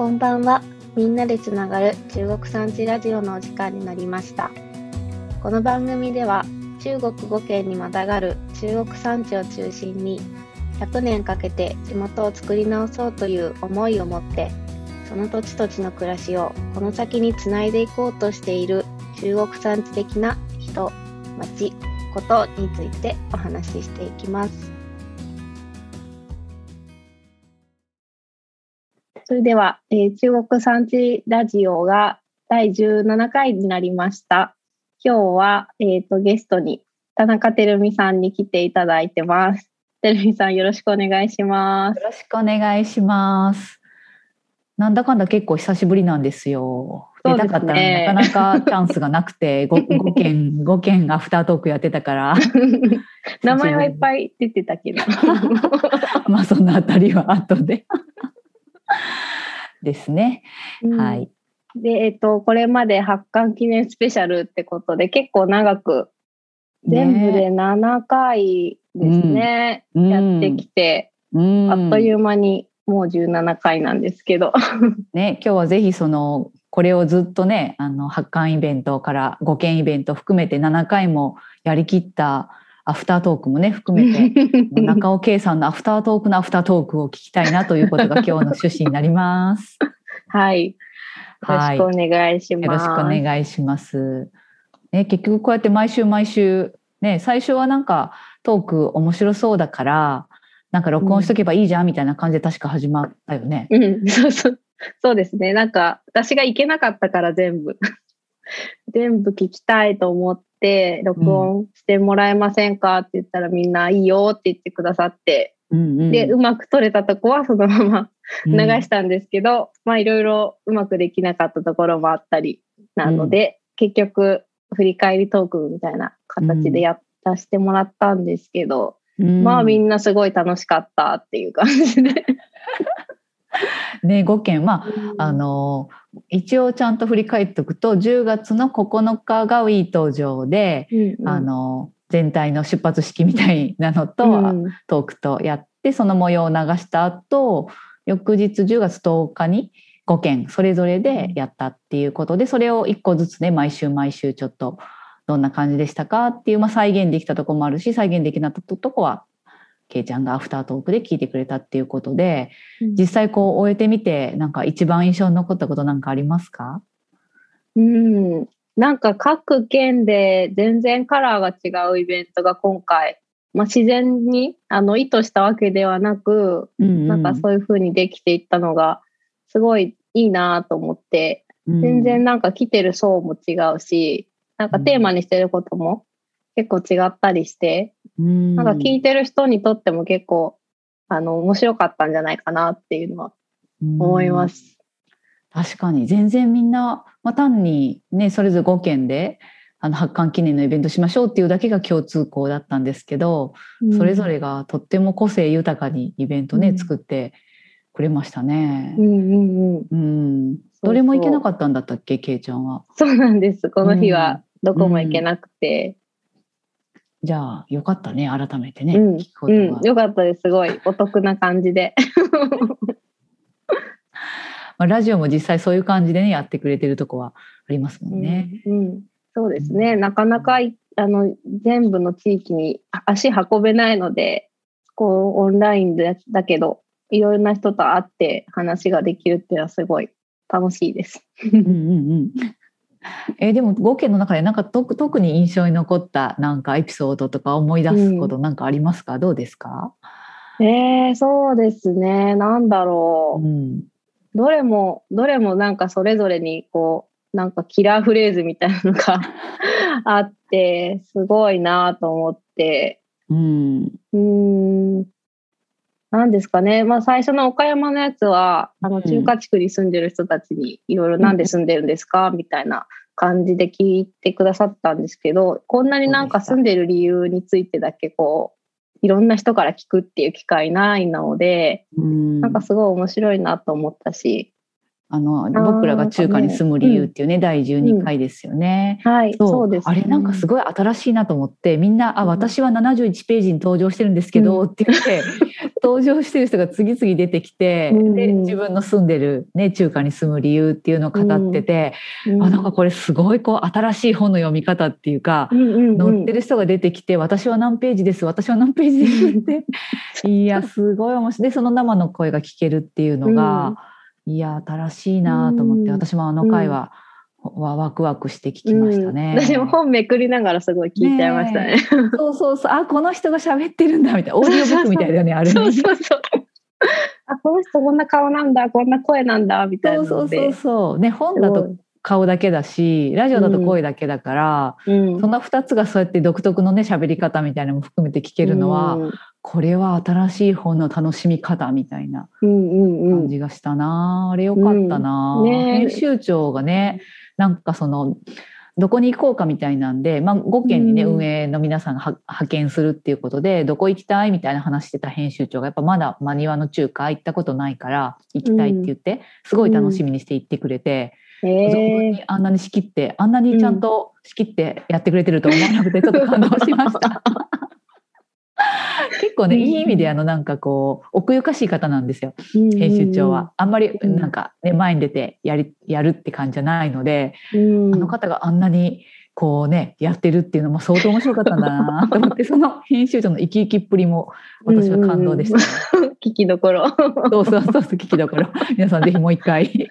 こんばんは。みんなでつながる中国産地ラジオのお時間になりました。この番組では中国5県にまたがる中国産地を中心に100年かけて地元を作り直そうという思いを持ってその土地土地の暮らしをこの先につないでいこうとしている中国産地的な人、町、ことについてお話ししていきます。それでは、えー中国産地ラジオが第17回になりました。今日は、えー、とゲストに田中てるみさんに来ていただいてます。てるみさんよろしくお願いします。よろしくお願いします。なんだかんだ結構久しぶりなんですよ。出たかったのになかなかチャンスがなくて、5, 5件、5件 アフタートークやってたから、名前はいっぱい出てたけど。まあそのあたりは後で。ですね。はうんい。で、えっ、と、これまで発刊記念スペシャルってことで、結構長く、全部で7回ですね、うんやってきて、うんあっという間にもう17回なんですけど。ね、今日はぜひそのこれをずっとねあの発刊イベントから5件イベント含めて7回もやりきったアフタートークもね含めて 中尾圭さんのアフタートークのアフタートークを聞きたいなということが今日の趣旨になります。はい。よろはい、しくお願いしよろます。しくお願いします。ね、結局こうやって毎週毎週ね最初はなんかトーク面白そうだからなんか録音しとけばいいじゃんみたいな感じで確か始まったよね。うん、そうそう。そうですね。なんか、私が行けなかったから全部。全部聞きたいと思って、録音してもらえませんかって言ったらみんないいよって言ってくださって、うんうん、で、うまく撮れたとこはそのままうん。流したんですけど、まあいろいろうまくできなかったところもあったりなので、結局振り返りトークみたいな形でやらせてもらったんですけど、うん。まあみんなすごい楽しかったっていう感じで。ね5件まああの一応ちゃんと振り返っておくと10月の9日がウィー登場で、うんうん。あの全体の出発式みたいなのと、うん。トークとやってその模様を流した後翌日10月10日に5件それぞれでやったっていうことでそれを1個ずつね毎週毎週ちょっとどんな感じでしたかっていう、まあ、再現できたとこもあるし再現できなかったとこはけいちゃんがアフタートークで聞いてくれたっていうことで実際こう終えてみてなんか一番印象に残ったことなんかありますか？うん、なんか各県で全然カラーが違うイベントが今回、まあ、自然にあの意図したわけではなく、なんかそういう風にできていったのがすごいいいなと思って、全然なんか来てる層も違うし、なんかテーマにしてることも結構違ったりして、うんなんか聞いてる人にとっても結構あの面白かったんじゃないかなっていうのは思います。確かに全然みんな、まあ、単にねそれぞれ5件であの発刊記念のイベントしましょうっていうだけが共通項だったんですけど、それぞれがとっても個性豊かにイベントね、うん作ってくれましたねう。んうんうん。うん、どれも行けなかったんだったっけけいちゃんは。そうなんです。この日はどこも行けなくて。じゃあよかったね改めてね、うん聞くことうんは。よかったです。すごいお得な感じで。まあ、ラジオも実際そういう感じでねやってくれてるとこはありますもんね。うんうんそうですね。なかなかいあの全部の地域に足運べないので、こうオンラインでだけど、いろんな人と会って話ができるっていうのはすごい楽しいです。うんうんうんえーでも5件の中でなんか特特に印象に残ったなんかエピソードとか思い出すことなんかありますか、どうですか、えー、そうですね。なんだろう。うん。どれも、どれもなんかそれぞれにこう、なんかキラーフレーズみたいなのが あって、すごいなと思って、うん。うーん、なんですかね。まあ最初の岡山のやつは、あのうん。中華地区に住んでる人たちにいろいろなんで住んでるんですか？みたいな感じで聞いてくださったんですけど、こんなになんか住んでる理由についてだけこう、いろんな人から聞くっていう機会ないので、うん。なんかすごい面白いなと思ったし、あの僕らが中華に住む理由っていうね、第12回ですよね。はい、そう。です、あれなんかすごい新しいなと思ってみんな「あうん。私は71ページに登場してるんですけど」うって言って登場してる人が次々出てきて、うん。で自分の住んでる、ね、中華に住む理由っていうのを語ってて、うん。あなんかこれすごいこう新しい本の読み方っていうか。載ってる人が出てきて「私は何ページです私は何ページです」って。いやすごい面白い。でその生の声が聞けるっていうのが、いや新しいなと思って、うん。私もあの回は、はワクワクして聞きましたね。うん。私も本めくりながらすごい聞いちゃいましたね。そうそうそう。あこの人が喋ってるんだみたいなオーディオブックみたいだよねあれねそうそうそう。あ、この人こんな顔なんだ、こんな声なんだみたいな。そうそうそうそう。ね本だと顔だけだしラジオだと声だけだから、うん。その2つがそうやって独特のね喋り方みたいなのも含めて聞けるのは、うん。これは新しい本の楽しみ方みたいなうんうんうん。感じがしたな、あれよかったな、うん。ね編集長がねなんかそのどこに行こうかみたいなんで、まあ、5県にね、うん。運営の皆さんがは派遣するっていうことでどこ行きたいみたいな話してた編集長がやっぱまだ真庭の中華行ったことないから行きたいって言って、すごい楽しみにして行ってくれて、へそこえにあんなに仕切ってあんなにちゃんと仕切ってやってくれてると思わなくてちょっと感動しました。結構ねうんいい意味であのなんかこう奥ゆかしい方なんですよ編集長は。あんまりうんなんかね前に出てやりやるって感じじゃないので、うん。あの方があんなにこうねやってるっていうのも相当面白かったんだなと思って その編集長の生き生きっぷりも私は感動でした、ね 聞きどころ。そうそうそうそう聞きどころ 皆さんぜひもう一回。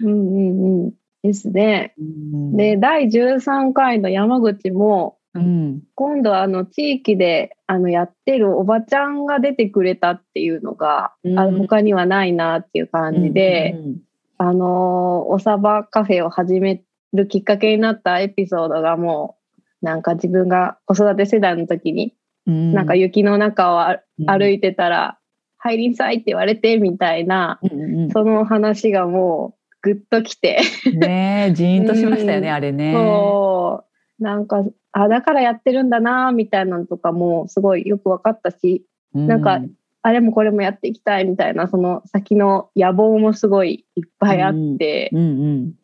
うんうんうん。ですね。うんで、第13回の山口も、うん。今度はあの地域であのやってるおばちゃんが出てくれたっていうのが、うん。あの他にはないなっていう感じで、うん。あのおさばカフェを始めるきっかけになったエピソードがもうなんか自分が子育て世代の時に、うん。なんか雪の中を歩いてたら「入りんさい」って言われてみたいなうんその話がもうグッときて、うんねえジーンとしましたよね、うん。あれね。そうなんかあだからやってるんだなみたいなのとかもすごいよく分かったしなんかあれもこれもやっていきたいみたいなその先の野望もすごいいっぱいあって、うんうん。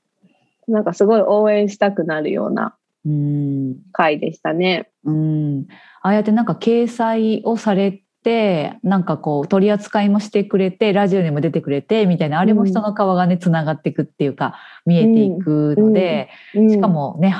なんかすごい応援したくなるようなうん。回でしたね。うん、ああやってなんか掲載をされてなんかこう取り扱いもしてくれてラジオにも出てくれてみたいなあれも人の顔がねつながっていくっていうか見えていくので、うんしか、もね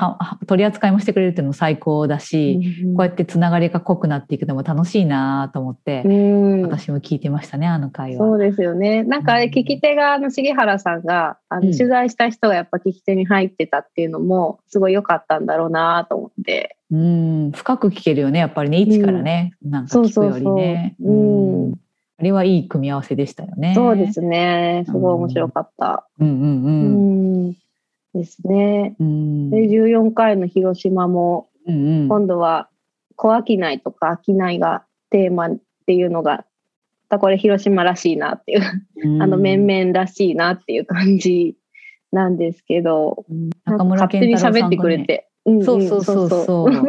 取り扱いもしてくれるっていうのも最高だし、うんこうやってつながりが濃くなっていくのも楽しいなと思って、うん私も聞いてましたねあの回は。そうですよね。なんかあれ聞き手があの重原さんがあのうん取材した人がやっぱ聞き手に入ってたっていうのもすごい良かったんだろうなと思って。うん、深く聞けるよねやっぱりね一からね、なんか聞くよりね。そうそうそううんうんあれはいい組み合わせでしたよね。そうですね。すごい面白かった。うんうんううん。ん。ですね。うんで14回の広島もうんうん今度は小商いとか商いがテーマっていうのがまたこれ広島らしいなっていう、あの面々らしいなっていう感じなんですけど、中村勝手に健太郎さんがね喋ってくれて。うんんそうそうそう。そう。や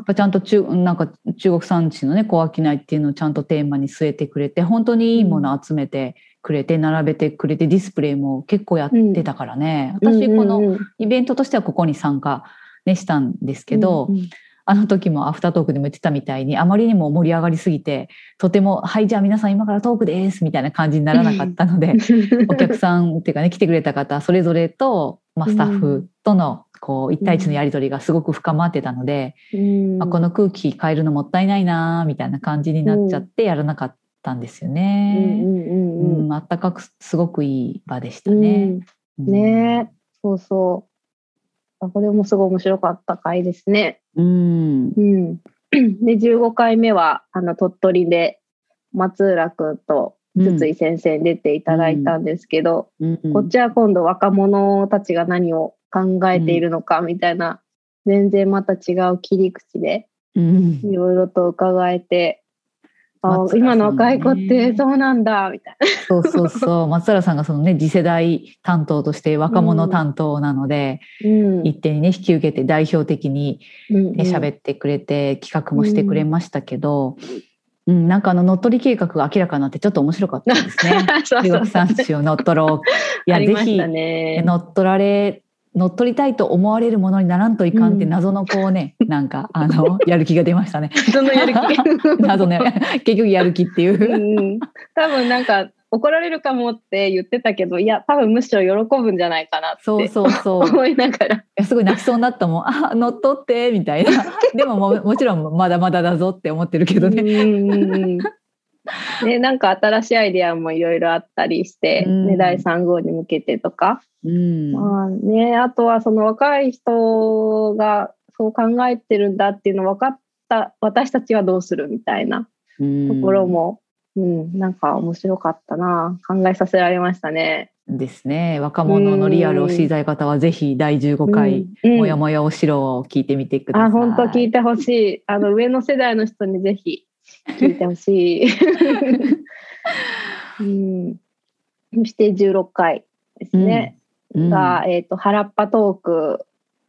っぱちゃんと中なんか中国産地のね小商いっていうのをちゃんとテーマに据えてくれて本当にいいもの集めてくれて並べてくれてディスプレイも結構やってたからね、私このうんうんうん。イベントとしてはここに参加、ね、したんですけど、うんうん。あの時もアフタートークでも言ってたみたいにあまりにも盛り上がりすぎてとても「はいじゃあ皆さん今からトークです」みたいな感じにならなかったので お客さんっていうかね来てくれた方それぞれと、まあ、スタッフとのこう一対一のやり取りがすごく深まってたので、うん。まあ、この空気変えるのもったいないなみたいな感じになっちゃってやらなかったんですようんね。うんうん。うん、あったかくすごくいい場でしたね。うん。ね。えそうそう。あこれもすごい面白かった回ですね。うん。うん、で15回目はあの鳥取で松浦君と筒井先生に出ていただいたんですけど、うん。こっちは今度若者たちが何を考えているのかみたいな、全然また違う切り口でうんいろいろと伺えて、あ松浦さんね今の若い子ってそうなんだみたいそうそうそう 松原さんがそのね次世代担当として若者担当なので、な。うん一手にね引き受けて代表的にうんね喋ってくれて企画もしてくれましたけど、うん、なんかあの乗っ取り計画が明らかになってちょっと面白かったですね。そうそう中国産地を乗っ取ろう。いやぜひ。乗っ取られ乗っ取りたいと思われるものにならんといかんってうん謎のこうね、なんかあの やる気が出ましたね。そのやる気。謎ね結局やる気っていうう。ん、多分なんか怒られるかもって言ってたけどいや多分むしろ喜ぶんじゃないかなってそうそうそう。い思いながらやすごい泣きそうになったもん。あ乗っ取ってみたいな。でもももちろんまだまだだぞって思ってるけどね。うんうんうん ね、なんか新しいアイデアもいろいろあったりして、第3号に向けてとか、うん。まあね、あとはその若い人がそう考えてるんだっていうの分かった私たちはどうするみたいなところも、うんなんか面白かったな考えさせられましたね。ですね。若者のリアルを知りたい方はぜひ第15回、うんもやもやお城を聞いてみてください。あ本当聞いてほしいあの上の世代の人にぜひ聞いてほしい。うん、そして16回ですね。うんが、えっ、と、原っぱトーク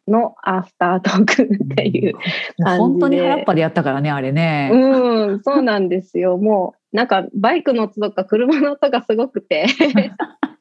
のアフタートークっていう。もう本当に原っぱでやったからねあれね。うん、そうなんですよ。もう、なんかバイクの音とか車の音がすごくて。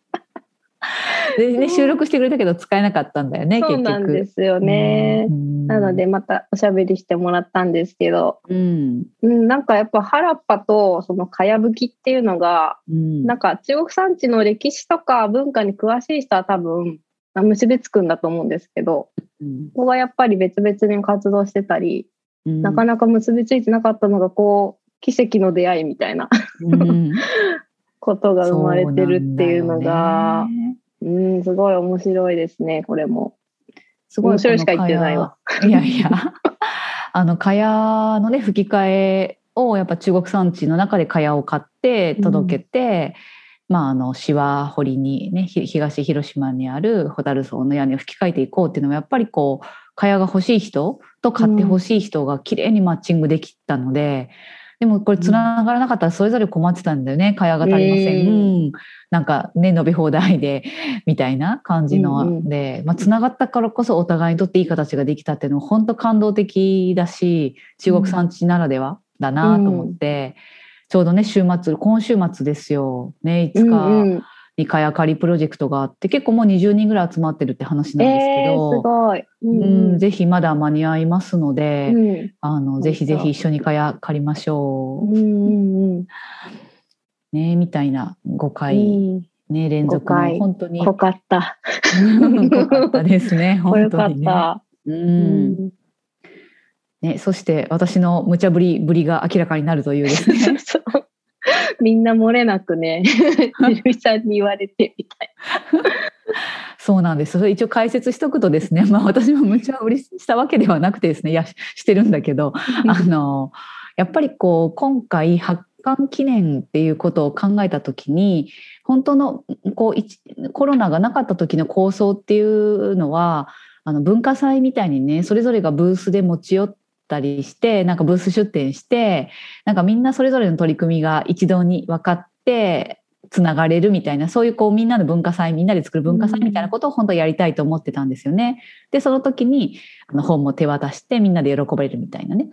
でね収録してくれたけど使えなかったんだよねそう結局。なんですよね。うん。なので、またおしゃべりしてもらったんですけど、うん。うん、なんかやっぱ原っぱとそのかやぶきっていうのが、うん。なんか中国産地の歴史とか文化に詳しい人は多分、結びつくんだと思うんですけど、うん。ここがやっぱり別々に活動してたり、うん。なかなか結びついてなかったのが、こう、奇跡の出会いみたいな。うん ことが生まれてるっていうのそがうねうん、すごい面白いですね、これも。すごい面白いしか言ってないわ。いやいや あの蚊帳のね吹き替えをやっぱ中国産地の中で蚊帳を買って届けて、まああのシワ堀にねひ東広島にある蛍荘の屋根を吹き替えていこうっていうのはやっぱりこう蚊帳が欲しい人と買って欲しい人が綺麗にマッチングできたので。でもこれ繋がらなかったらそれぞれ困ってたんだよね。蚊帳が足りません。うん。うんなんかね伸び放題で みたいな感じの、うんうん。で、まあ、繋がったからこそお互いにとっていい形ができたっていうのは本当感動的だし中国産地ならではだなと思って、ちょうどね週末今週末ですよ。ね5うん日うん、にかやかりプロジェクトがあって結構もう20人ぐらい集まってるって話なんですけえー、すど。ごい。ううん、ぜひまだ間に合いますので、うん。あのぜひぜひ一緒にかや借りましょう。んうんうねみたいな5う回、ん。ね連続の5回。本当に。濃 かった。うん濃かったですね本当にね。た。ううんん。ね、そして私の無茶ぶりぶりが明らかになるというですね。そうみんな漏れなくね、ひるみさんに言われてみたい。そうなんですそれ一応解説しとくとですね、まあ、私も無茶ぶりしたわけではなくてですねいやししてるんだけどあのやっぱりこう今回発刊記念っていうことを考えた時に本当のこう一コロナがなかった時の構想っていうのはあの文化祭みたいにねそれぞれがブースで持ち寄ったりしてなんかブース出展してなんかみんなそれぞれの取り組みが一堂に分かってつながれるみたいなそういうこうみんなの文化祭みんなで作る文化祭みたいなことを本当はやりたいと思ってたんですよね。でその時にあの本も手渡してみんなで喜ばれるみたいなね。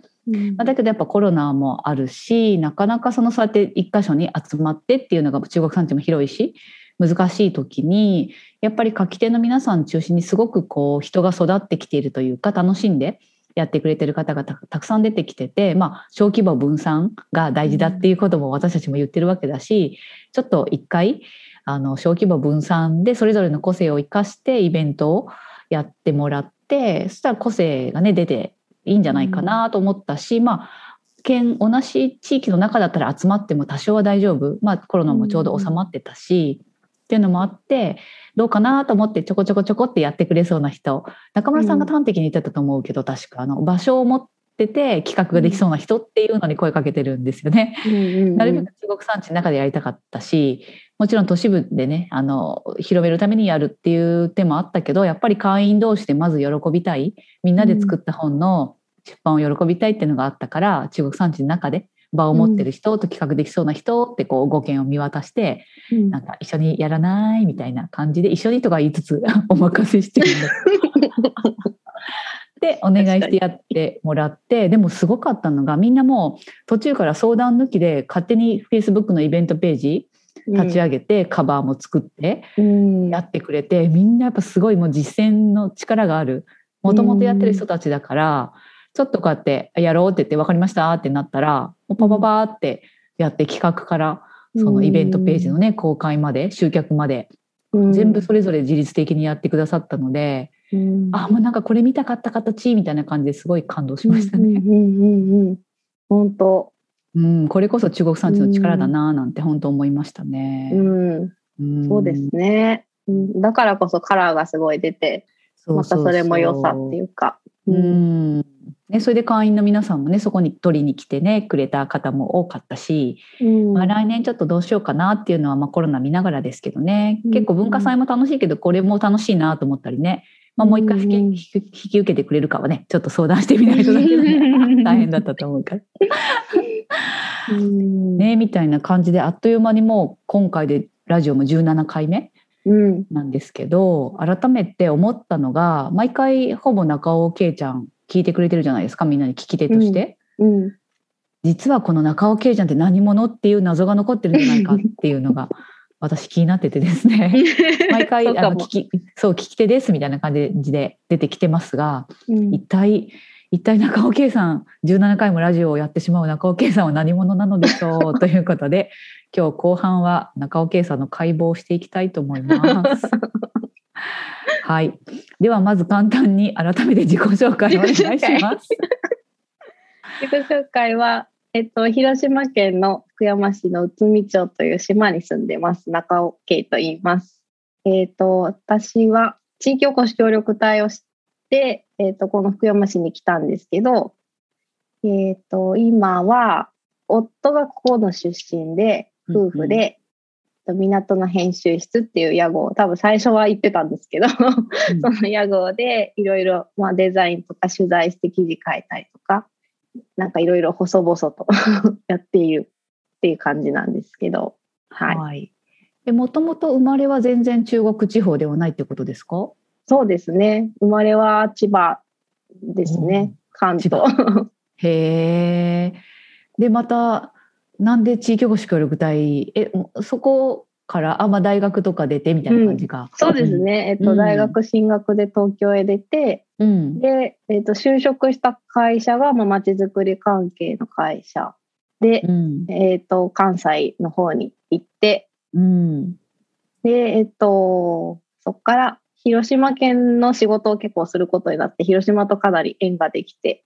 まあだけどやっぱコロナもあるしなかなかそのそうやって一箇所に集まってっていうのが中国産地も広いし難しい時にやっぱり書き手の皆さん中心にすごくこう人が育ってきているというか楽しんでやってくれてる方がたたくさん出てきてて、まあ、小規模分散が大事だっていうことも私たちも言ってるわけだしちょっと一回あの小規模分散でそれぞれの個性を生かしてイベントをやってもらってそしたら個性がね出ていいんじゃないかなと思ったし、まあ県同じ地域の中だったら集まっても多少は大丈夫、まあ、コロナもちょうど収まってたし、っていうのもあってどうかなと思ってちょこちょこちょこってやってくれそうな人。中村さんが端的に言ってたと思うけど、確かあの場所を持ってて企画ができそうな人っていうのに声かけてるんですよね。なるべく中国産地の中でやりたかったしもちろん都市部でねあの広めるためにやるっていう手もあったけどやっぱり会員同士でまず喜びたい。みんなで作った本の出版を喜びたいっていうのがあったから、中国産地の中で場を持ってる人と企画できそうな人ってこう5件を見渡してうん。なんか一緒にやらないみたいな感じで一緒にとか言いつつ お任せしてるんだ でお願いしてやってもらってでもすごかったのがみんなもう途中から相談抜きで勝手に Facebook のイベントページ立ち上げて、カバーも作ってやってくれて、みんなやっぱすごいもう実践の力がある。もともとやってる人たちだから、ちょっとこうやってやろうって言って分かりましたってなったらもうパパパってやって企画からそのイベントページのね公開まで集客まで全部それぞれ自律的にやってくださったので、うん、あもうなんかこれ見たかった形みたいな感じですごい感動しましたね。本当、うん、これこそ中国産地の力だななんて本当思いましたね。うん、うん、そうですね。だからこそカラーがすごい出て、またそれも良さっていうか。うん、ね、それで会員の皆さんもねそこに取りに来てねくれた方も多かったし、うん、まあ、来年ちょっとどうしようかなっていうのは、まあ、コロナ見ながらですけどね、結構文化祭も楽しいけどこれも楽しいなと思ったりね、まあ、もう一回引き,、引き受けてくれるかはねちょっと相談してみないとだけど、ね、大変だったと思うから。ねみたいな感じであっという間にもう今回でラジオも17回目なんですけど、うん、改めて思ったのが毎回ほぼ中尾圭ちゃん聞いてくれてるじゃないですかみんなに聞き手として、うん。うん、実はこの中尾圭ちゃんって何者っていう謎が残ってるんじゃないかっていうのが 私気になっててですね。毎回あの聞きそう聞き手ですみたいな感じで出てきてますが、一体一体中尾圭さん17回もラジオをやってしまう中尾圭さんは何者なのでしょう？ということで今日後半は中尾圭さんの解剖をしていきたいと思います。はい。ではまず簡単に改めて自己紹介をお願いします。自己紹介は、えっと、広島県の福山市の内海町という島に住んでます。中尾圭と言います。えっと、私は地域おこし協力隊をして、えっと、この福山市に来たんですけど、えっと、今は、夫がここの出身で、夫婦で、うん、港の編集室っていう屋号多分最初は言ってたんですけどうん、その屋号でいろいろデザインとか取材して記事書いたりとかなんかいろいろ細々と やっているっていう感じなんですけどはい。はい。もともと生まれは全然中国地方ではないってことですか？そうですね。生まれは千葉ですね、関東。へえでまたなんで地域おこし協力隊えそこからあ、まあ、大学とか出てみたいな感じか、うん、そうですね、えっと、大学進学で東京へ出て、うん、で、えっと、就職した会社がまちづくり関係の会社で、うん、えっと、関西の方に行って、うん、でえっとそこから広島県の仕事を結構することになって広島とかなり縁ができて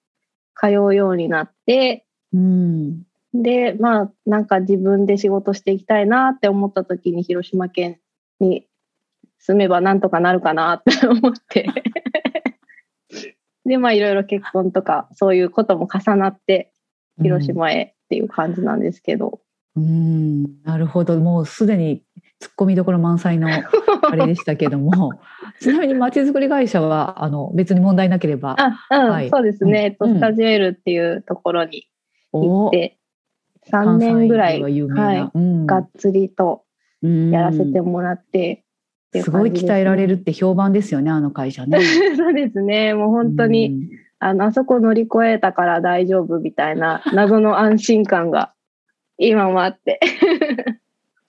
通うようになって、うん、で、まあ、なんか自分で仕事していきたいなって思った時に広島県に住めばなんとかなるかなって 思って。で、まあいろいろ結婚とかそういうことも重なって広島へっていう感じなんですけど。うん、なるほど。もうすでに突っ込みどころ満載のあれでしたけども。ちなみにまちづくり会社はあの別に問題なければあ、うん、はい、そうですね、えっと、スタジオエルっていうところに行って、3年ぐらい、はい、うん、がっつりとやらせてもらって、ね、すごい鍛えられるって評判ですよねあの会社ね。そうですね。もう本当に、うん、あのあそこ乗り越えたから大丈夫みたいな謎の安心感が今もあって。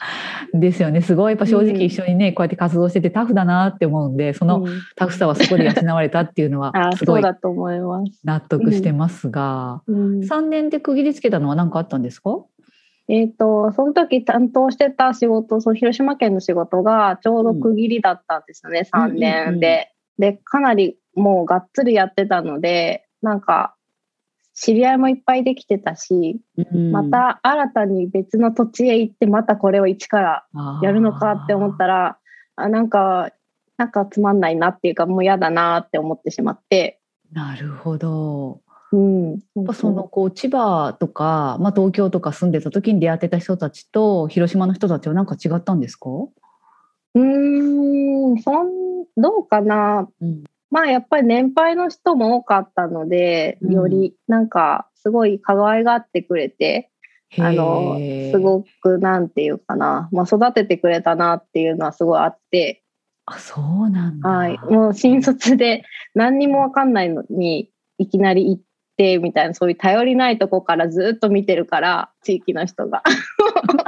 ですよね。すごいやっぱ正直一緒にね、うん、こうやって活動しててタフだなって思うんでそのタフさはそこで養われたっていうのは すごい納得してますが、うん、3年で区切りつけたのは何かあったんですか？えっ、ー、とその時担当してた仕事その広島県の仕事がちょうど区切りだったんですよね、うん、3年で。でかなりもうがっつりやってたのでなんか知り合いもいっぱいできてたし、うん、また新たに別の土地へ行ってまたこれを一からやるのかって思ったらあなんかなんかつまんないなっていうかもう嫌だなって思ってしまって。なるほど、うん、やっぱそのこう千葉とか、まあ、東京とか住んでた時に出会ってた人たちと広島の人たちは何か違ったんですか？うんそんどうかな、うん、まあやっぱり年配の人も多かったので、よりなんかすごい可愛がってくれて、あの、すごくなんていうかな、まあ育ててくれたなっていうのはすごいあって、あそうなんだ。はい。もう新卒で何にもわかんないのに、いきなり行って、みたいな、そういう頼りないとこからずっと見てるから、地域の人が。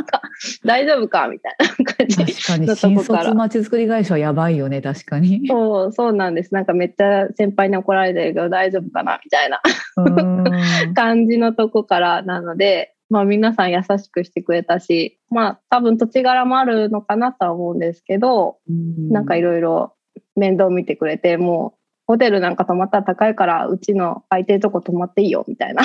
大丈夫かみたいな感じ。確かに新こから卒まちづくり会社はやばいよね確かに。そう、そうなんです。なんかめっちゃ先輩に怒られてるけど大丈夫かなみたいなうん感じのとこからなので、まあ皆さん優しくしてくれたし、まあ多分土地柄もあるのかなとは思うんですけど、なんかいろいろ面倒見てくれて、もうホテルなんか泊まったら高いから、うちの空いてるとこ泊まっていいよみたいな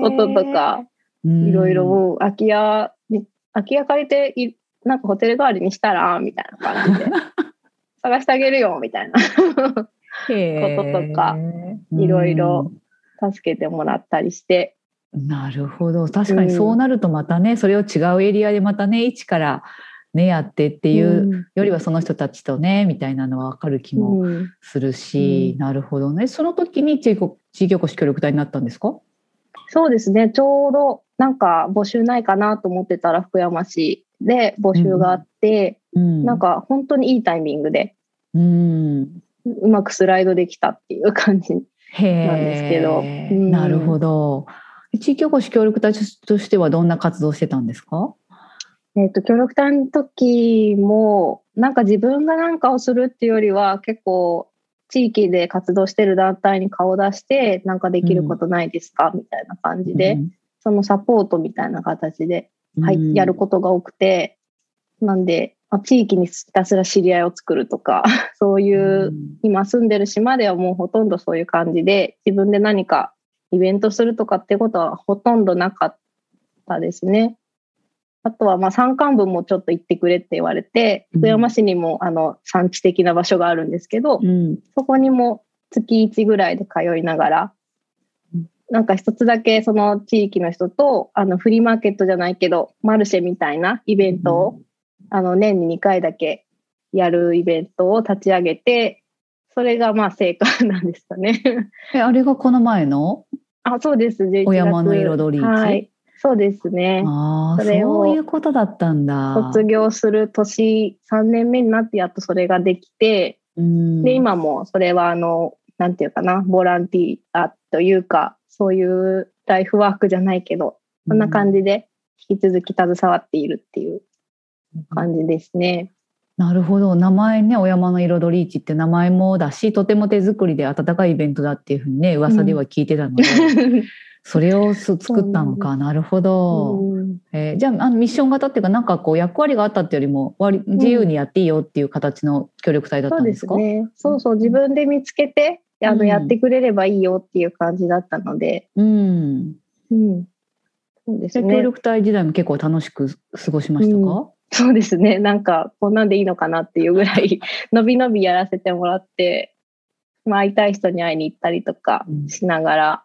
こととか、いろいろ空き家に、空き家借りてい、なんかホテル代わりにしたらみたいな感じで、探してあげるよみたいな。こととかいろいろ助けてもらったりして、うんなるほど。確かにそうなるとまたね、それを違うエリアでまたね一からねやってっていうよりはその人たちとねみたいなのは分かる気もうん。するし、うん。なるほどね。その時に地域地域おこし協力隊になったんですか？そうですね、ちょうどなんか募集ないかなと思ってたら福山市で募集があって、うん。なんか本当にいいタイミングでうん。うまくスライドできたっていう感じ。へなんですけど。えうん。なるほど。地域おこし協力隊としてはどんな活動してたんですか？えっ、と、協力隊の時も、なんか自分が何かをするっていうよりは、結構、地域で活動してる団体に顔を出して、なんかできることないですか、みたいな感じで、そのサポートみたいな形で、はい、やることが多くて、なんで、まあ地域にひたすら知り合いを作るとか、そういう、今住んでる島ではもうほとんどそういう感じで、自分で何かイベントするとかってことはほとんどなかったですね。あとはまあ山間部もちょっと行ってくれって言われて、うん。福山市にもあの産地的な場所があるんですけど、うん。そこにも月1ぐらいで通いながらうん、なんか一つだけその地域の人とあのフリーマーケットじゃないけど、マルシェみたいなイベントを、あの年に2回だけやるイベントを立ち上げて、それがまあ成果なんですかね。えあれがこの前の？あ、そうです。11月お山の彩り市？はい。そうですね。ああそういうことだったんだ。卒業する年3年目になってやっとそれができて、うんで、今もそれはあの、なんていうかな、ボランティアというか、そういうライフワークじゃないけど、そんな感じで引き続き携わっているっていう感じですね。なるほど。名前ね「お山の彩り市」って名前もだしとても手作りで温かいイベントだっていうふうにね噂では聞いてたので、それをす作ったのか。なるほど、うん。えーじゃああのミッション型っていうかなんかこう役割があったっていうよりも割自由にやっていいよっていう形の協力隊だったそうんでですか、すね。そうそう、自分で見つけて、あの、うん。やってくれればいいよっていう感じだったので、うん。うん。そうですで協ね。力隊時代も結構楽しく過ごしましたか、そうですね。なんか、こんなんでいいのかなっていうぐらい、のびのびやらせてもらって、まあ、会いたい人に会いに行ったりとかうん。しながら、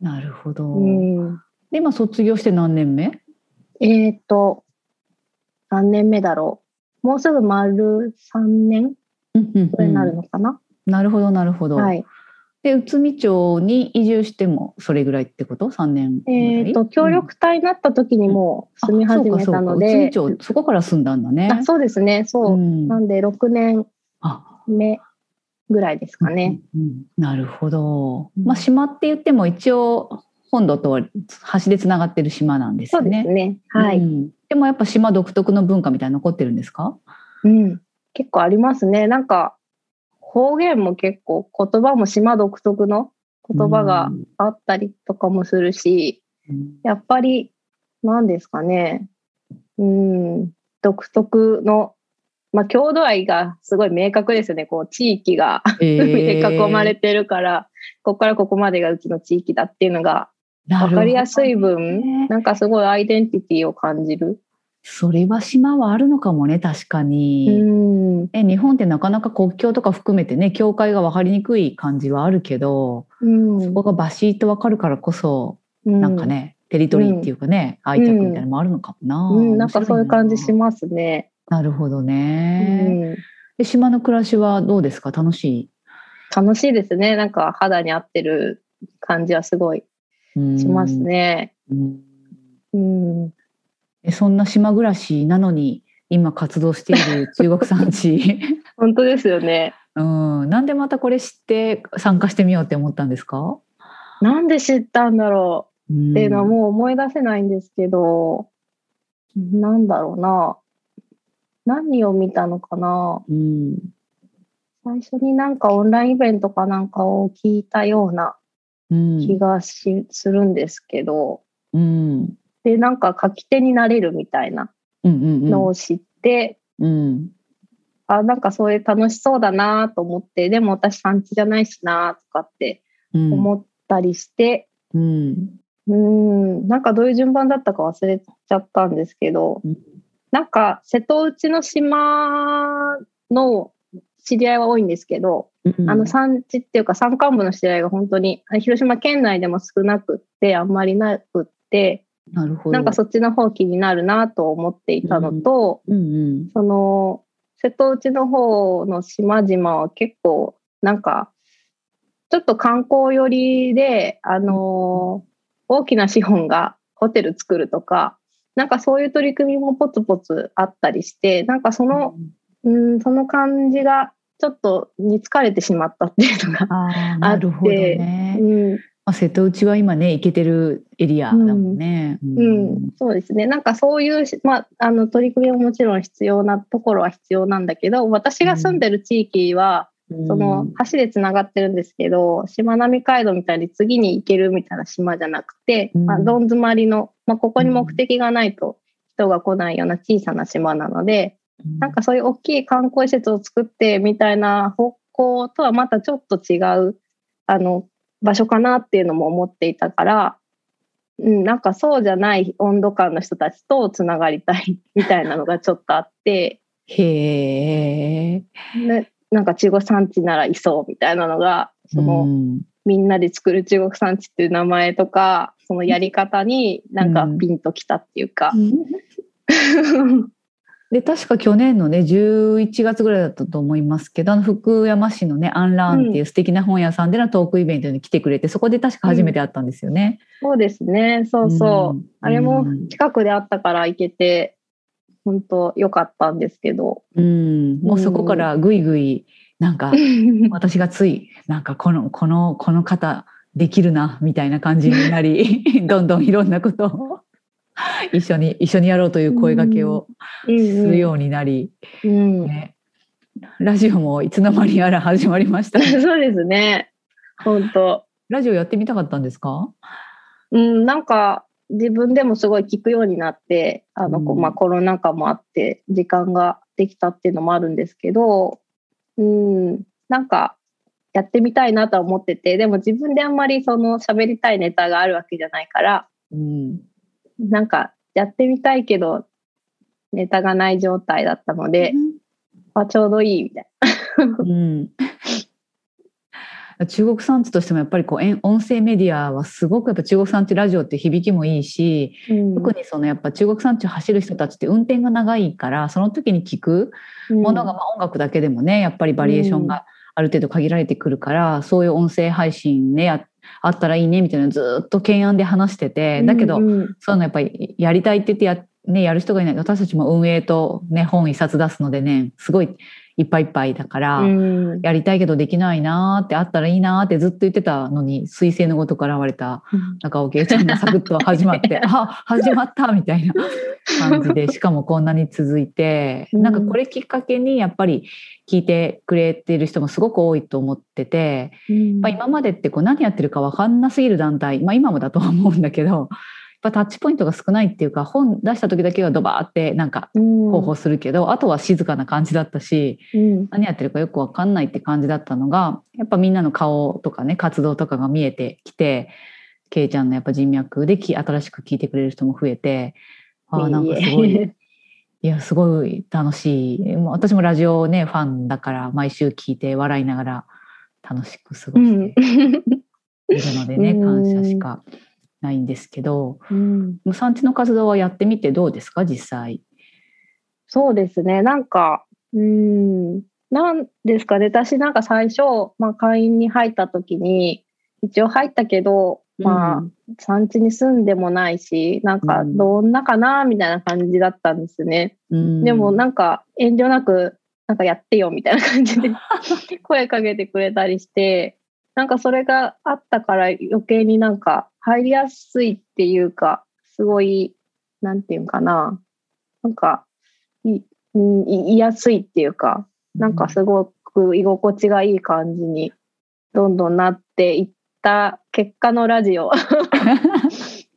なるほど、うん。で今卒業して何年目？えっ、と、何年目だろう。もうすぐ丸3年？うんうんぐらいになるのかな、なるほどなるほど、はい。で内海町に移住してもそれぐらいってこと？3年ぐらい？えっ、と、協力隊になった時にもう住み始めたのあそうかそうか。で、内海町そこから住んだんだね。あそうですね。そう。ん。なんで6年あ。目ぐらいですかね。うんうんなるほど、うん。まあ島って言っても一応本土とは橋でつながってる島なんですそうよねですね。はい、うん。でもやっぱ島独特の文化みたいなの残ってるんですか？うん。結構ありますね。なんか、方言も結構言葉も島独特の言葉があったりとかもするし、うんやっぱり、何ですかね。うん、独特の、まあ、郷土愛がすごい明確ですよね。こう、地域が 海で囲まれてるから、ここからここまでがうちの地域だっていうのが分かりやすい分、なんかすごいアイデンティティを感じる。それは島はあるのかもね確かうに、ん。え日本ってなかなか国境とか含めてね境界が分かりにくい感じはあるけど、うん。そこがバシッと分かるからこそななんか。ね、テリトリーっていうかね、愛着みたいなのもあるのかもな、うん、なんかそういう感じしまますね。すなるほどうね、ん。で島の暮らしはどうですか？楽し楽しいですね。なんか肌に合ってる感じはすごいいしますね。うんうん。えそんな島暮らしなのに今活動している 中国産地。本当ですよね。うん、なんでまたこれ知って参加してみようって思ったんですか？なんで知ったんだろう。っていうのはもう思い出せないんですけど、うん、なんだろうな。何を見たのかな、うん、最初になんかオンラインイベントかなんかを聞いたような気がし、うん、するんですけど、うん、で、なんか書き手になれるみたいなのを知って、うん、うん、あ、なんかそれ楽しそうだなと思って、でも私産地じゃないしなとかって思ったりして、うん、うん。なんかどういう順番だったか忘れちゃったんですけど、うん、なんか瀬戸内の島の知り合いは多いんですけど、うん、あの産地っていうか山間部の知り合いが本当に広島県内でも少なくってあんまりなくってなるほど。なんかそっちの方気になるなと思っていたのと、うんうん。うん、その瀬戸内の方の島々は結構なんかちょっと観光寄りで、あのー、大きな資本がホテル作るとか、なんかそういう取り組みもポツポツあったりして、なんかその、うん、ん、その感じがちょっと煮疲れてしまったっていうのがあって、ね、うん、あ、瀬戸内は今ね行けてるエリアだもんね。うん、うん、そうですね。なんかそういう、まあ、あの取り組みももちろん必要なところは必要なんだけど私が住んでる地域は、うん、その橋でつながってるんですけどしまなみ海道みたいに次に行けるみたいな島じゃなくて、まあ、どん詰まりの、まあ、ここに目的がないと人が来ないような小さな島なので、なんかそういう大きい観光施設を作ってみたいな方向とはまたちょっと違うあの場所かなっていうのも思っていたから、うん、なんかそうじゃない温度感の人たちとつながりたいみたいなのがちょっとあってへえ、ね、なんか中国産地ならいそうみたいなのがその、うん、みんなで作る中国産地っていう名前とかそのやり方になんかピンときたっていうか。うん で確か去年のね11月ぐらいだったと思いますけどあの福山市のねアンラーンっていう素敵な本屋さんでのトークイベントに来てくれて、うん、そこで確か初めて会ったんですよね。うん、そうですね。そうそう、うん、あれも近くであったから行けて本当良かったんですけど、うん、もうそこからぐいぐいなんか私がついなんかこのこのこの方できるなみたいな感じになり どんどんいろんなことを 一緒に一緒にやろうという声がけをするようになり、うん。ね、ラジオもいつの間にやら始まりました、そうですね。本当。ラジオやってみたかったんですか？うんなんか自分でもすごい聞くようになってあの、うん、まあ、コロナ禍もあって時間ができたっていうのもあるんですけどうんなんかやってみたいなとは思っててでも自分であんまりその喋りたいネタがあるわけじゃないから、うん、なんかやってみたいけどネタがない状態だったので、うん、あちょうどいいみたいな。うん。中国産地としてもやっぱりこう音声メディアはすごくやっぱ中国産地ラジオって響きもいいし、うん、特にそのやっぱ中国産地を走る人たちって運転が長いからその時に聞くものがまあ音楽だけでもねやっぱりバリエーションがある程度限られてくるから、そういう音声配信ねやあったらいいねみたいなずっと懸案で話しててだけど、うん。うん、そういうのやっぱりやりたいって言ってや,、ね、やる人がいない。私たちも運営と、ね、本一冊出すのでねすごいいっぱいいっぱいだから、うん、やりたいけどできないなってあったらいいなってずっと言ってたのに彗星のごとく現れた中尾圭ちゃんがサクッと始まって あ始まったみたいな感じで しかもこんなに続いて、うん、なんかこれきっかけにやっぱり聞いてくれてる人もすごく多いと思ってて、うん、まあ、今までってこう何やってるか分かんなすぎる団体、まあ、今もだとは思うんだけどぱタッチポイントが少ないっていうか本出した時だけはドバーってなんか広報するけど、うん、あとは静かな感じだったし、うん、何やってるかよく分かんないって感じだったのがやっぱみんなの顔とかね活動とかが見えてきてけいちゃんのやっぱ人脈で新しく聞いてくれる人も増えてあなんかすごい。いやすごい楽しい。私もラジオねファンだから毎週聞いて笑いながら楽しく過ごしているのでね、感謝しかないんですけど、うん、産地の活動はやってみてどうですか実際？そうですね。なんかうん。なんですかね。私なんか最初、まあ、会員に入った時に一応入ったけどまあ、産地に住んでもないし、なんかどんなかなみたいな感じだったんですね。うん、でもなんか遠慮なく、なんかやってよみたいな感じで 声かけてくれたりして、なんかそれがあったから余計になんか入りやすいっていうか、すごい、なんていうかな、なんか、い、いやすいっていうか、なんかすごく居心地がいい感じにどんどんなっていった結果のラジオ。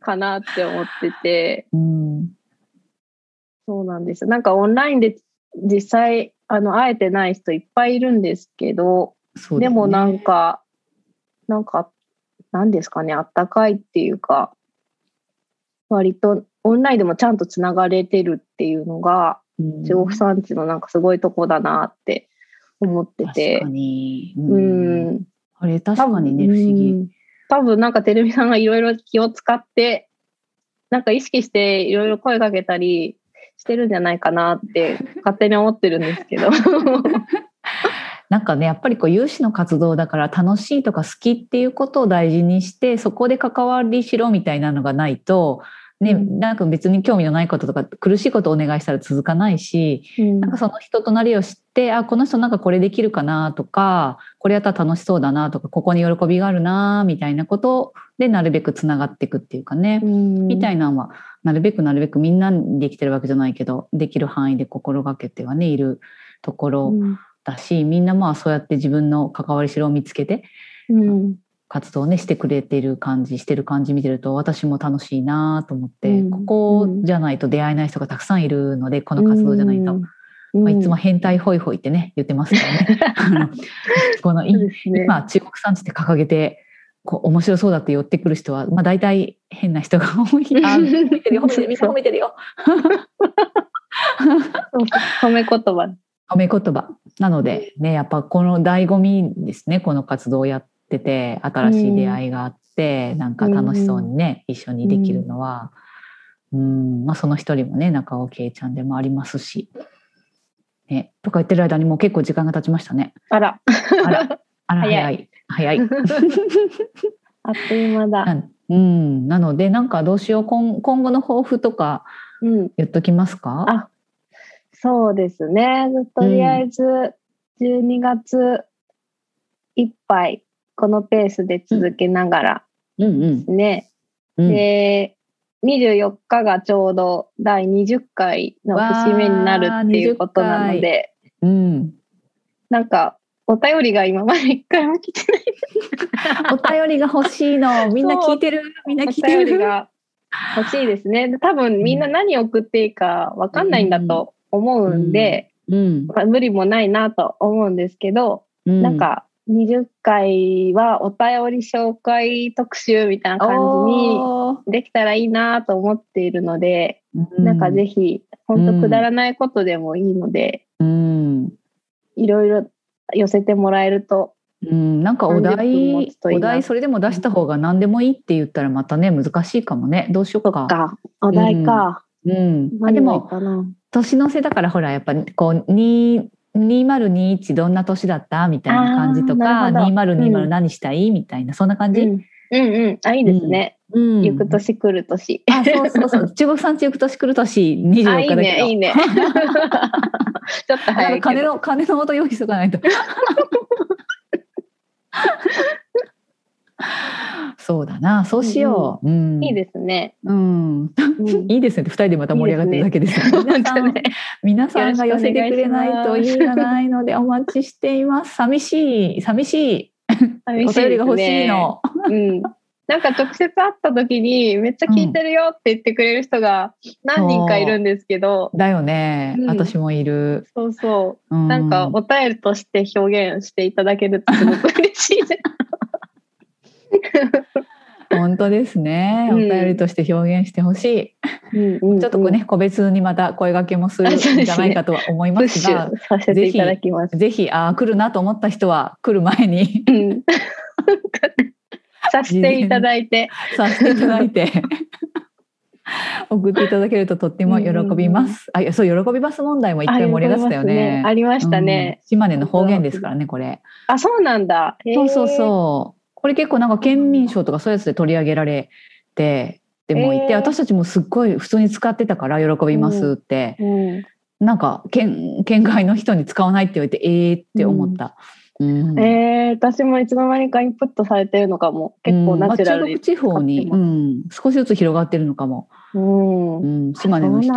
かなって思ってて、うん、そうなんです。なんかオンラインで実際あの会えてない人いっぱいいるんですけど、ね、でもなんかなんか何ですかねあったかいっていうか割とオンラインでもちゃんとつながれてるっていうのが、中国産地のなんかすごいとこだなって思ってて。確かに。うん。あれ確かにね、不思議。多分なんかテレビさんがいろいろ気を使って、なんか意識していろいろ声かけたりしてるんじゃないかなって勝手に思ってるんですけど。なんかねやっぱりこう有志の活動だから楽しいとか好きっていうことを大事にしてそこで関わりしろみたいなのがないとね、なんか別に興味のないこととか苦しいことをお願いしたら続かないし、うん、なんかその人となりを知ってあこの人なんかこれできるかなとかこれやったら楽しそうだなとかここに喜びがあるなみたいなことでなるべくつながっていくっていうかね、うん、みたいなのはなるべくなるべくみんなにできてるわけじゃないけどできる範囲で心がけてはねいるところだし、うん、みんなまあそうやって自分の関わりしろを見つけて、うん、活動ねしてくれてる感じしてる感じ見てると私も楽しいなと思って、うん、ここじゃないと出会えない人がたくさんいるのでこの活動じゃないと。うん、まあ、いつも変態ホイホイってね言ってますからね。この、ね、今中国産地って掲げてこう面白そうだって寄ってくる人は、まあ、大体変な人が多い。あ 褒めてるよ褒めてるよ。褒め言葉。褒め言葉。なのでねやっぱこの醍醐味ですねこの活動をやっってて新しい出会いがあって、うん、なんか楽しそうにね、一緒にできるのは、うん、まあ、その一人もね中尾圭ちゃんでもありますし、ね、とか言ってる間にもう結構時間が経ちましたね。あら。あら。あら早い。早い。あっという間だ。うん、なのでなんかどうしよう今今後の抱負とか言っときますか、うん、あそうですねとりあえず12月いっぱいこのペースで続けながらですね。うんうん、で、24日がちょうど第20回の節目になるっていうことなので、うん、なんかお便りが今まで一回も来てない お便りが欲しいの。みんな聞いてる？みんな聞いてる？お便りが欲しいですね。多分みんな何送っていいか分かんないんだと思うんで、うん、まあ、無理もないなと思うんですけど、うん、なんか20回はお便り紹介特集みたいな感じにできたらいいなと思っているので、うん、なんかぜひ本当くだらないことでもいいので、うん、いろいろ寄せてもらえるとうん、なんかお題お題それでも出した方が何でもいいって言ったらまたね難しいかもね。どうしようか。か。お題か。うん、うん、でも年の瀬だからほらやっぱこう2 2021どんな年だった？みたいな感じとか2020何したい、みたいなそんな感じ、うんうんうんあいいですね、うん、行く年来る年。あそうそうそう。中国産地行く年来る年24日だけど。いいねいいね。ちょっと早い金の金の元用意しとかないと そうだな、そうしよう。うん、いいですね。うん。いいですね。二人でまた盛り上がってるだけです。いいすね、皆さん、皆さんが寄せてくれないと意味がないので、お待ちしています。寂しい、寂しい。寂しい、お便りが欲しいの。うん。なんか直接会った時にめっちゃ聞いてるよって言ってくれる人が何人かいるんですけど。だよね、うん、私もいる。そうそう。うん、なんかお便りとして表現していただけるとすごく嬉しいです。本当ですね、お便りとして表現してほしい、うん、ちょっとこうね個別にまた声掛けもするんじゃないかとは思いますが、す ぜひぜひあ来るなと思った人は来る前に、うん、させていただいてさせていただいて送っていただけるととっても喜びます。あ、そう喜びます問題も一回盛り上がったよね。ありましたね。島根の方言ですからね、これ。あ、そうなんだ。そうそうそう。これ結構なんか県民賞とかそういうやつで取り上げられてでもいて、えー。私たちもすっごい普通に使ってたから喜びますって、うんなんか県県外の人に使わないって言われてええー、って思った。うん。えー、私もいつの間にかインプットされてるのかも。結構ナチュラルにうん。まあ中国地方に、うん、少しずつ広がってるのかも、うん。うん、島根の人。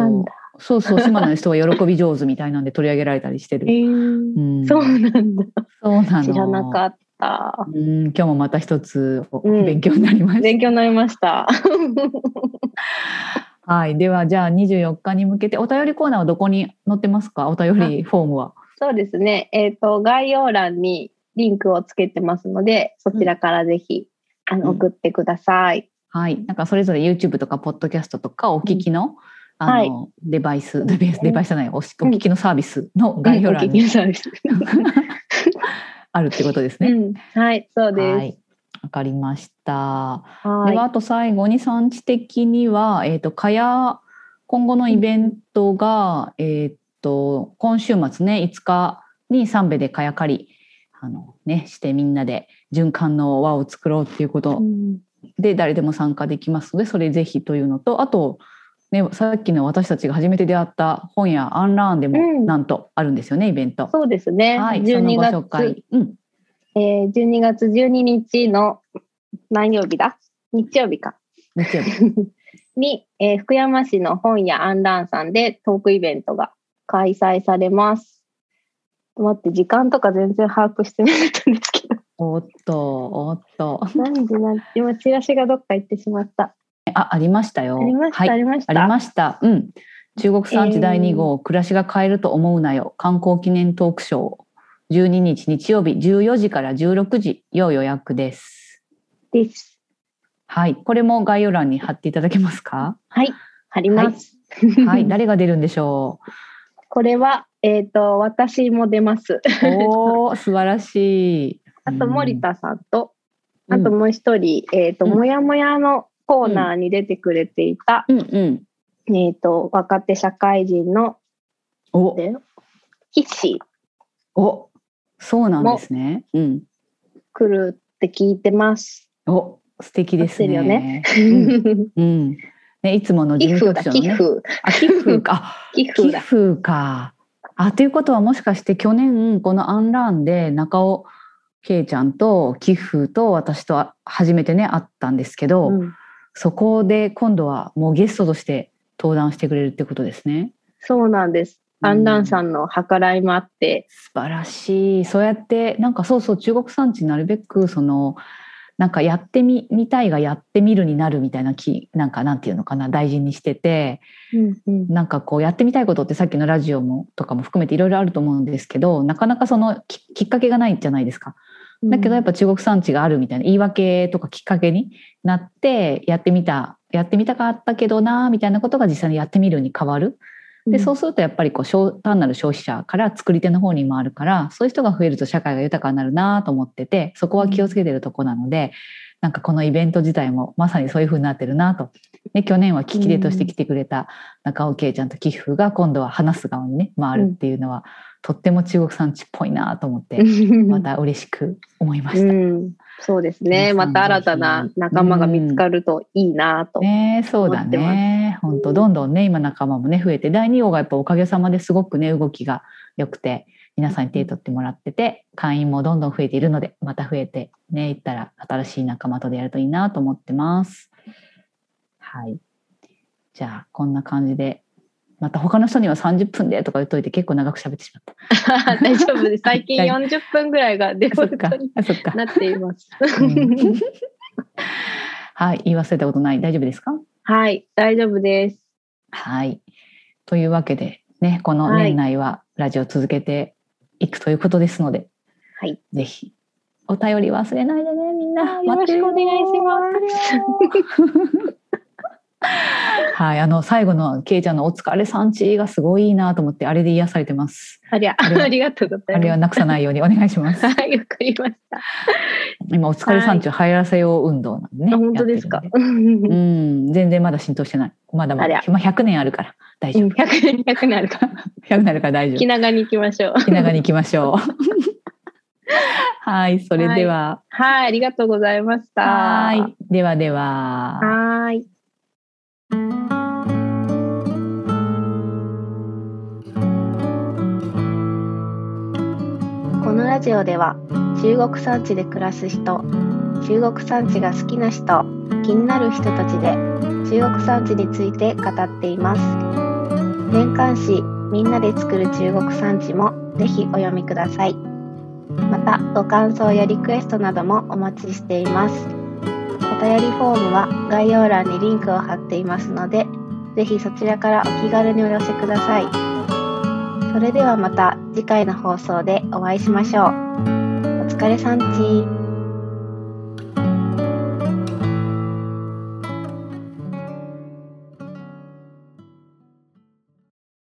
そうそうそう島根の人は喜び上手みたいなんで取り上げられたりしてえる。ー。うん、そうなんだ。そうなの。知らなかった。うん、今日もまた一つうん勉強になりました。勉強になりました。はい、ではじゃあ24日に向けてお便りコーナーはどこに載ってますか？お便りフォームは。そうですね。えっ、と、概要欄にリンクをつけてますので、そちらからぜひ、あの、うん送ってください。はい、なんかそれぞれ YouTube とかポッドキャストとかお聞きの,、あのデバイスデバイスデバイスじゃないお聞きのサービスの概要欄にのサービス あるってことですね。うん。はい、そうはです。い、わかりました。はい。ではあと最後に産地的には、えっ、と、かや、今後のイベントが、えっ、と、今週末ね、5日に三部でかやかり、あのね、してみんなで循環の輪を作ろうっていうことうんで、誰でも参加できますので、それぜひというのと、あと、ね、さっきの私たちが初めて出会った本屋アンラーンでもうんなんとあるんですよね、イベント。そうですね。はい、その12ご月紹介。うん、えー、12月12日の何曜日だ？日曜日か。日曜日。に、えー福山市の本屋アンランさんでトークイベントが開催されます。待って、時間とか全然把握してなかったんですけど。おっと、おっと。何時何時今、チラシがどっか行ってしまった。あ、ありましたよ。ありました、はいありました。ありました。うん。中国産地第2号、暮らしが変えると思うなよ。観光記念トークショー。12日日曜日14時から16時要予約です。です。はい。これも概要欄に貼っていただけますか？はい、貼ります。はい。誰が出るんでしょこれは、えっ、と、私も出ます。う。おー、素晴らしい。あと、森田さんと、うんあともう一人、えっ、と、うんもやもやのコーナーに出てくれていた、うんうん。えっ、と、若手社会人の、お、でキッシーお、そうなんですね。うん。来るって聞いてます。お、素敵です合ってるよね。寄うん。うん。ね、いつもの事務局長のね。寄付。あ、寄付か。あ寄 寄付だ。付か。あということはもしかして去年このアンラーンで中尾圭ちゃんと寄付と私と初めてね会ったんですけど、うんそこで今度はもうゲストとして登壇してくれるってことですね。そうなんです。うんアンランさんの計らいもあって、素晴らしい。そうやってなんかそうそう中国産地なるべくそのなんかやってみみたいがやってみるになるみたいな気なんかなんていうのかな大事にしてて。うんうんなんかこうやってみたいことってさっきのラジオもとかも含めていろいろあると思うんですけどなかなかそのききっかけがないじゃないですか。だけどやっぱ中国産地があるみたいな言い訳とかきっかけになってやってみたやってみたかったけどなみたいなことが実際にやってみるに変わる。でそうするとやっぱりこう消単なる消費者から作り手の方にもあるからそういう人が増えると社会が豊かになるなと思っててそこは気をつけてるとこなので、なんかこのイベント自体もまさにそういう風になってるなと。で去年は聞き手として来てくれた中尾圭ちゃんと寄付が今度は話す側にね回るっていうのは、とっても中国産地っぽいなと思って、また嬉しく思いました。うん、そうですね。また新たな仲間が見つかるといいなと。ねそうだね。本当どんどんね今仲間もね増えて第2号がやっぱおかげさまですごくね動きが良くて皆さんに手を取ってもらってて会員もどんどん増えているのでまた増えてねいったら新しい仲間とでやるといいなと思ってます。はい。じゃあこんな感じでまた他の人には30分でとか言っといて結構長く喋ってしまった。大丈夫です。最近大丈40分ぐらいがデフォルトに。なっています。うんはい、言い忘れたことない。大丈夫ですか？はい、大丈夫です。はい。というわけで、ね、この年内はラジオ続けていくということですので、はい。ぜひ、お便り忘れないでね、みんな。よろしくお願いします。す。はい、あの、最後のケイちゃんのお疲れさんちがすごいいいなと思って、あれで癒されてます。ありゃ、あれは ありがとうござあれいまはなくさないようにお願いします。す。はい、わかりました。今、お疲れさんちを入らせよう運動なんでね。あ本当ですか？うん、全然まだ浸透してない。まだまだ、まあ、100年あるから大丈夫。100年、100年あるから。100年あるから大丈夫。気長に行きましょう。気長に行きましょう。はい、それでは。はい、ありがとうございました。はい、ではでは。はい。このラジオでは中国産地で暮らす人、中国産地が好きな人、気になる人たちで中国産地について語っています。年刊誌みんなで作る中国産地もぜひお読みください。またご感想やリクエストなどもお待ちしています。お便りフォームは概要欄にリンクを貼っていますので、ぜひそちらからお気軽にお寄せください。それではまた次回の放送でお会いしましょう。お疲れさんち